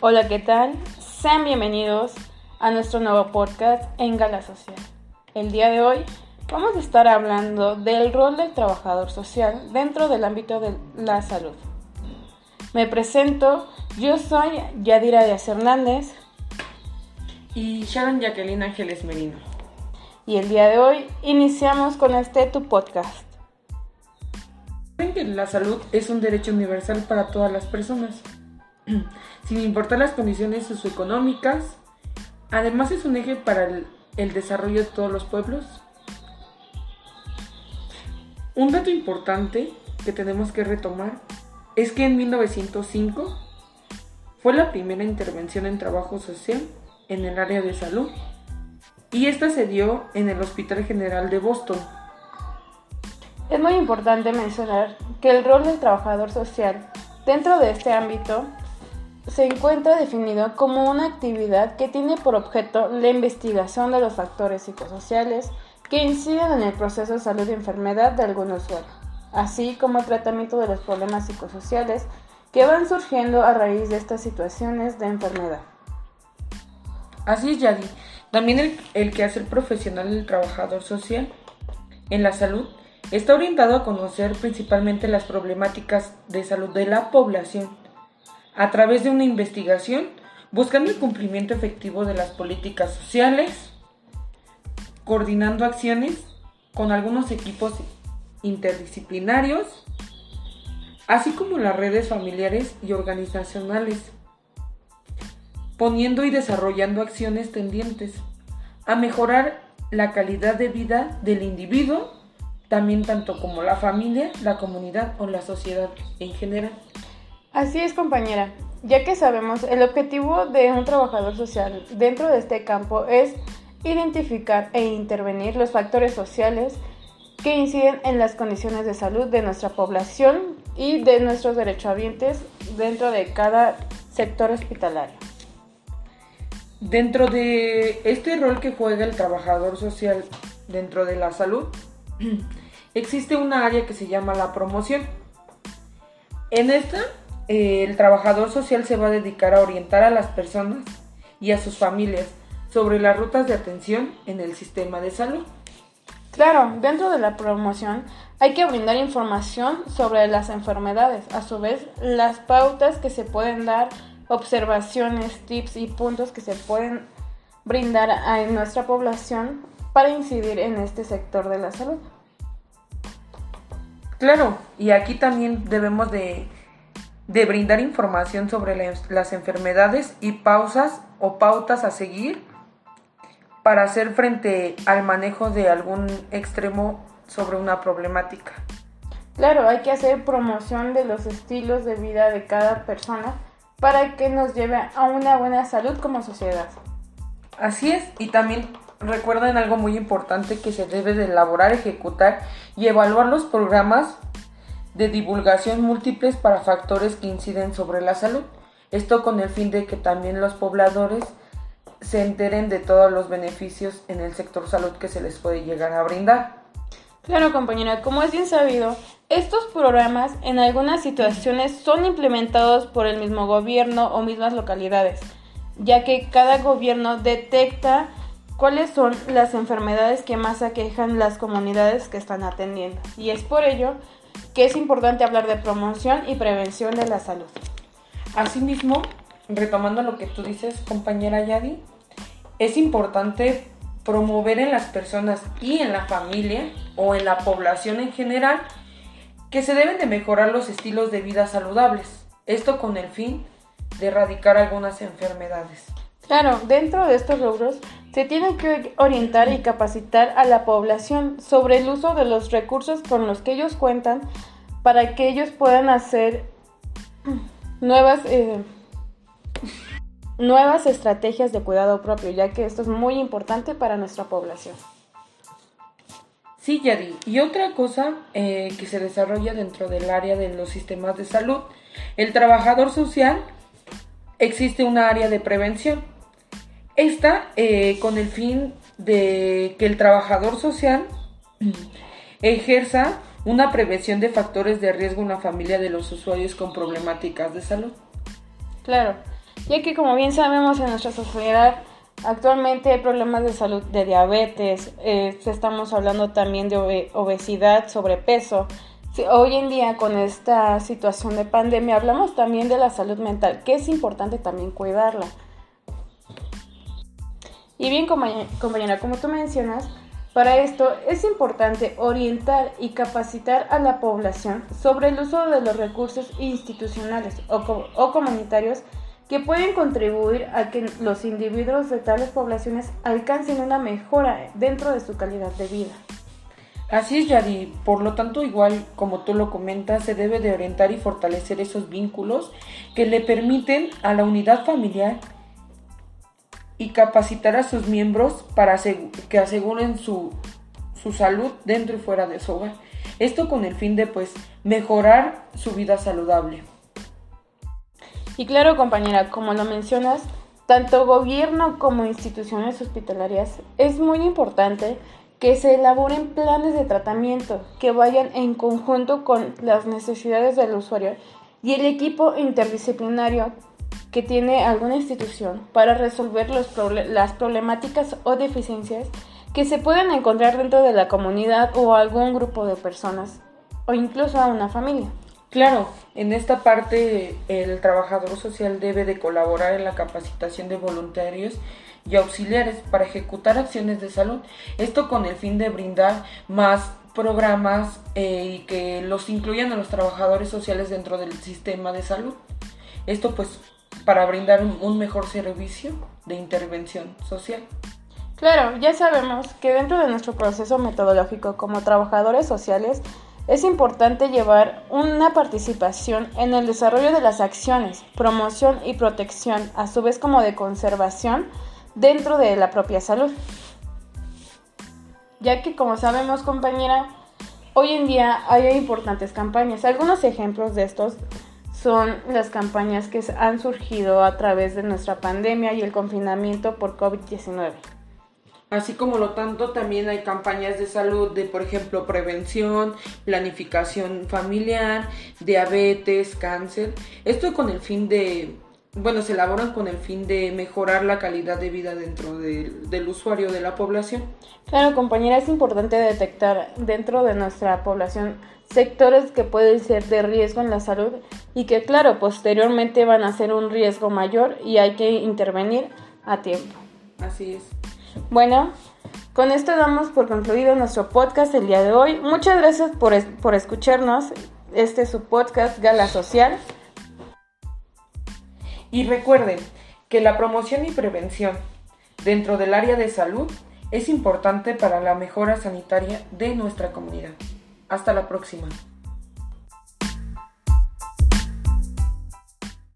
Hola, ¿qué tal? Sean bienvenidos a nuestro nuevo podcast en Gala Social. El día de hoy vamos a estar hablando del rol del trabajador social dentro del ámbito de la salud. Me presento, yo soy Yadira Díaz Hernández y Sharon Jacqueline Ángeles Merino. Y el día de hoy iniciamos con este tu podcast. La salud es un derecho universal para todas las personas, sin importar las condiciones socioeconómicas. Además es un eje para el, desarrollo de todos los pueblos. Un dato importante que tenemos que retomar es que en 1905 fue la primera intervención en trabajo social en el área de salud y esta se dio en el Hospital General de Boston. Es muy importante mencionar que el rol del trabajador social dentro de este ámbito se encuentra definido como una actividad que tiene por objeto la investigación de los factores psicosociales que inciden en el proceso de salud y enfermedad de algún usuario, así como el tratamiento de los problemas psicosociales que van surgiendo a raíz de estas situaciones de enfermedad. Así es, Yadi. También el, el quehacer profesional del trabajador social en la salud está orientado a conocer principalmente las problemáticas de salud de la población a través de una investigación buscando el cumplimiento efectivo de las políticas sociales, coordinando acciones con algunos equipos interdisciplinarios, así como las redes familiares y organizacionales, poniendo y desarrollando acciones tendientes a mejorar la calidad de vida del individuo, también tanto como la familia, la comunidad o la sociedad en general. Así es, compañera. Ya que sabemos, el objetivo de un trabajador social dentro de este campo es identificar e intervenir los factores sociales que inciden en las condiciones de salud de nuestra población y de nuestros derechohabientes dentro de cada sector hospitalario. Dentro de este rol que juega el trabajador social dentro de la salud, existe una área que se llama la promoción. En esta el trabajador social se va a dedicar a orientar a las personas y a sus familias sobre las rutas de atención en el sistema de salud. Claro, dentro de la promoción hay que brindar información sobre las enfermedades, a su vez las pautas que se pueden dar, observaciones, tips y puntos que se pueden brindar a nuestra población para incidir en este sector de la salud. Claro, y aquí también debemos de de brindar información sobre las enfermedades y pausas o pautas a seguir para hacer frente al manejo de algún extremo sobre una problemática. Claro, hay que hacer promoción de los estilos de vida de cada persona para que nos lleve a una buena salud como sociedad. Así es, y también recuerden algo muy importante que se debe de elaborar, ejecutar y evaluar los programas de divulgación múltiples para factores que inciden sobre la salud. Esto con el fin de que también los pobladores se enteren de todos los beneficios en el sector salud que se les puede llegar a brindar. Claro, compañera, como es bien sabido, estos programas en algunas situaciones son implementados por el mismo gobierno o mismas localidades, ya que cada gobierno detecta cuáles son las enfermedades que más aquejan las comunidades que están atendiendo. Y es por ello que es importante hablar de promoción y prevención de la salud. Asimismo, retomando lo que tú dices, compañera Yadi, es importante promover en las personas y en la familia o en la población en general que se deben de mejorar los estilos de vida saludables. Esto con el fin de erradicar algunas enfermedades. Claro, dentro de estos logros se tiene que orientar y capacitar a la población sobre el uso de los recursos con los que ellos cuentan para que ellos puedan hacer nuevas, eh, nuevas estrategias de cuidado propio, ya que esto es muy importante para nuestra población. Sí, Yadi. Y otra cosa eh, que se desarrolla dentro del área de los sistemas de salud, el trabajador social, existe una área de prevención esta eh, con el fin de que el trabajador social ejerza una prevención de factores de riesgo en la familia de los usuarios con problemáticas de salud. Claro, ya que como bien sabemos en nuestra sociedad actualmente hay problemas de salud de diabetes, eh, estamos hablando también de obesidad, sobrepeso. hoy en día con esta situación de pandemia hablamos también de la salud mental, que es importante también cuidarla. Y bien compañera, como tú mencionas, para esto es importante orientar y capacitar a la población sobre el uso de los recursos institucionales o, comunitarios que pueden contribuir a que los individuos de tales poblaciones alcancen una mejora dentro de su calidad de vida. Así es, Yadi. Por lo tanto, igual como tú lo comentas, se debe de orientar y fortalecer esos vínculos que le permiten a la unidad familiar y capacitar a sus miembros para que aseguren su, su salud dentro y fuera de su hogar. Esto con el fin de pues mejorar su vida saludable. Y claro, compañera, como lo mencionas, tanto gobierno como instituciones hospitalarias es muy importante que se elaboren planes de tratamiento que vayan en conjunto con las necesidades del usuario y el equipo interdisciplinario que tiene alguna institución para resolver las problemáticas o deficiencias que se pueden encontrar dentro de la comunidad o algún grupo de personas o incluso a una familia. Claro, en esta parte el trabajador social debe de colaborar en la capacitación de voluntarios y auxiliares para ejecutar acciones de salud. Esto con el fin de brindar más programas eh, y que los incluyan a los trabajadores sociales dentro del sistema de salud. Esto pues para brindar un mejor servicio de intervención social. Claro, ya sabemos que dentro de nuestro proceso metodológico como trabajadores sociales es importante llevar una participación en el desarrollo de las acciones, promoción y protección, a su vez como de conservación dentro de la propia salud. Ya que como sabemos compañera, hoy en día hay importantes campañas. Algunos ejemplos de estos son las campañas que han surgido a través de nuestra pandemia y el confinamiento por COVID-19. Así como lo tanto, también hay campañas de salud de, por ejemplo, prevención, planificación familiar, diabetes, cáncer. Esto con el fin de, bueno, se elaboran con el fin de mejorar la calidad de vida dentro del usuario de la población. Claro, compañera, es importante detectar dentro de nuestra población sectores que pueden ser de riesgo en la salud y que claro, posteriormente van a ser un riesgo mayor y hay que intervenir a tiempo. Así es. Bueno, con esto damos por concluido nuestro podcast el día de hoy. Muchas gracias por, por escucharnos. Este es su podcast Gala Social. Y recuerden que la promoción y prevención dentro del área de salud es importante para la mejora sanitaria de nuestra comunidad. Hasta la próxima.